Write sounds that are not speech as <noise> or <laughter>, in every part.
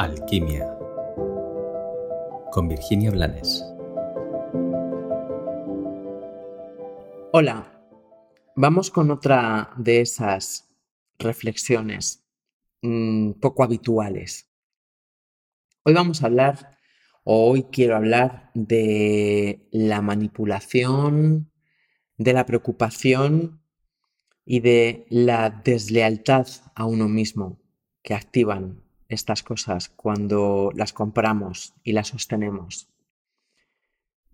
Alquimia con Virginia Blanes. Hola, vamos con otra de esas reflexiones mm, poco habituales. Hoy vamos a hablar, o hoy quiero hablar de la manipulación, de la preocupación y de la deslealtad a uno mismo que activan estas cosas cuando las compramos y las sostenemos.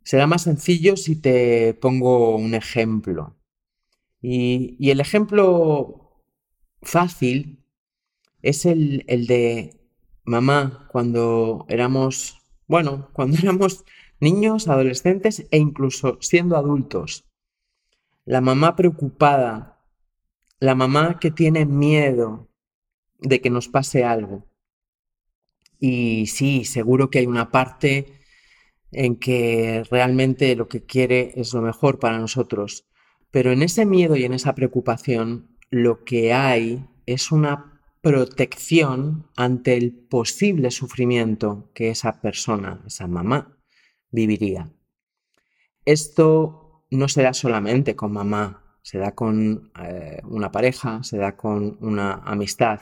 Será más sencillo si te pongo un ejemplo. Y, el ejemplo fácil es el, el de mamá cuando éramos, bueno, <laughs> cuando éramos niños, adolescentes e incluso siendo adultos. La mamá preocupada, la mamá que tiene miedo de que nos pase algo. Y sí, seguro que hay una parte en que realmente lo que quiere es lo mejor para nosotros. Pero en ese miedo y en esa preocupación lo que hay es una protección ante el posible sufrimiento que esa persona, esa mamá, viviría. Esto no se da solamente con mamá, se da con eh, una pareja, se da con una amistad,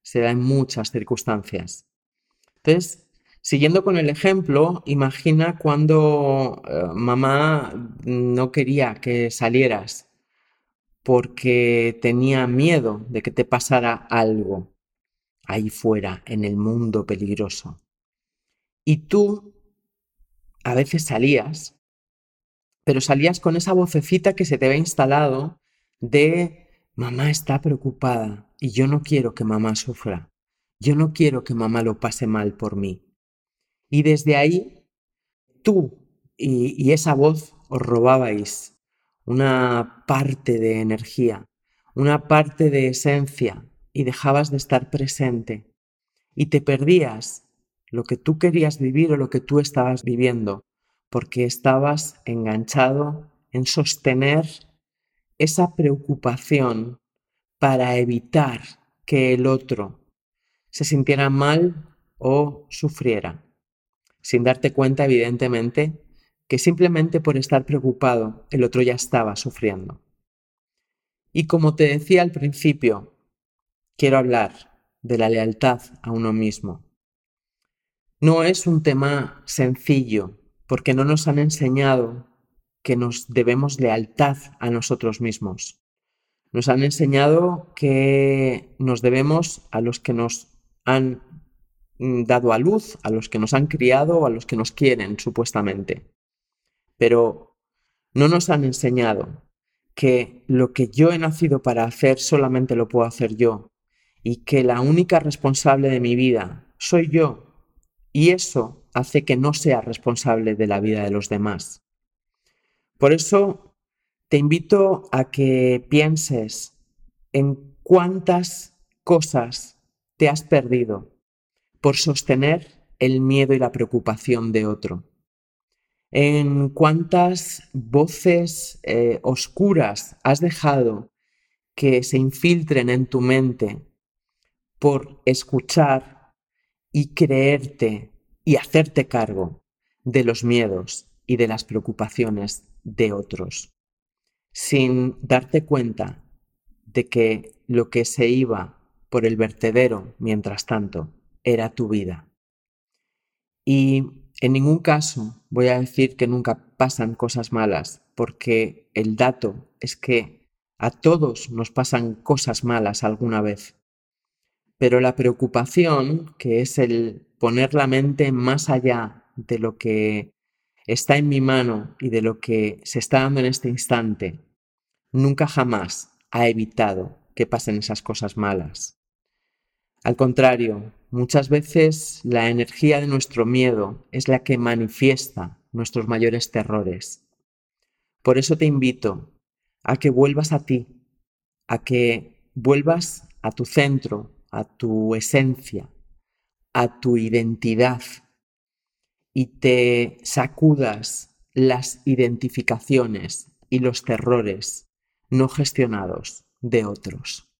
se da en muchas circunstancias. Entonces, siguiendo con el ejemplo, imagina cuando eh, mamá no quería que salieras porque tenía miedo de que te pasara algo ahí fuera, en el mundo peligroso. Y tú a veces salías, pero salías con esa vocecita que se te ve instalado de mamá está preocupada y yo no quiero que mamá sufra. Yo no quiero que mamá lo pase mal por mí. Y desde ahí, tú y, esa voz os robabais una parte de energía, una parte de esencia y dejabas de estar presente y te perdías lo que tú querías vivir o lo que tú estabas viviendo, porque estabas enganchado en sostener esa preocupación para evitar que el otro se sintiera mal o sufriera, sin darte cuenta, evidentemente, que simplemente por estar preocupado el otro ya estaba sufriendo. Y como te decía al principio, quiero hablar de la lealtad a uno mismo. No es un tema sencillo, porque no nos han enseñado que nos debemos lealtad a nosotros mismos. Nos han enseñado que nos debemos a los que nos han mm, dado a luz, a los que nos han criado o a los que nos quieren, supuestamente. Pero no nos han enseñado que lo que yo he nacido para hacer solamente lo puedo hacer yo y que la única responsable de mi vida soy yo. Y eso hace que no sea responsable de la vida de los demás. Por eso te invito a que pienses en cuántas cosas te has perdido por sostener el miedo y la preocupación de otro. En cuántas voces eh, oscuras has dejado que se infiltren en tu mente por escuchar y creerte y hacerte cargo de los miedos y de las preocupaciones de otros, sin darte cuenta de que lo que se iba por el vertedero, mientras tanto, era tu vida. Y en ningún caso voy a decir que nunca pasan cosas malas, porque el dato es que a todos nos pasan cosas malas alguna vez. Pero la preocupación, que es el poner la mente más allá de lo que está en mi mano y de lo que se está dando en este instante, nunca jamás ha evitado que pasen esas cosas malas. Al contrario, muchas veces la energía de nuestro miedo es la que manifiesta nuestros mayores terrores. Por eso te invito a que vuelvas a ti, a que vuelvas a tu centro, a tu esencia, a tu identidad y te sacudas las identificaciones y los terrores no gestionados de otros.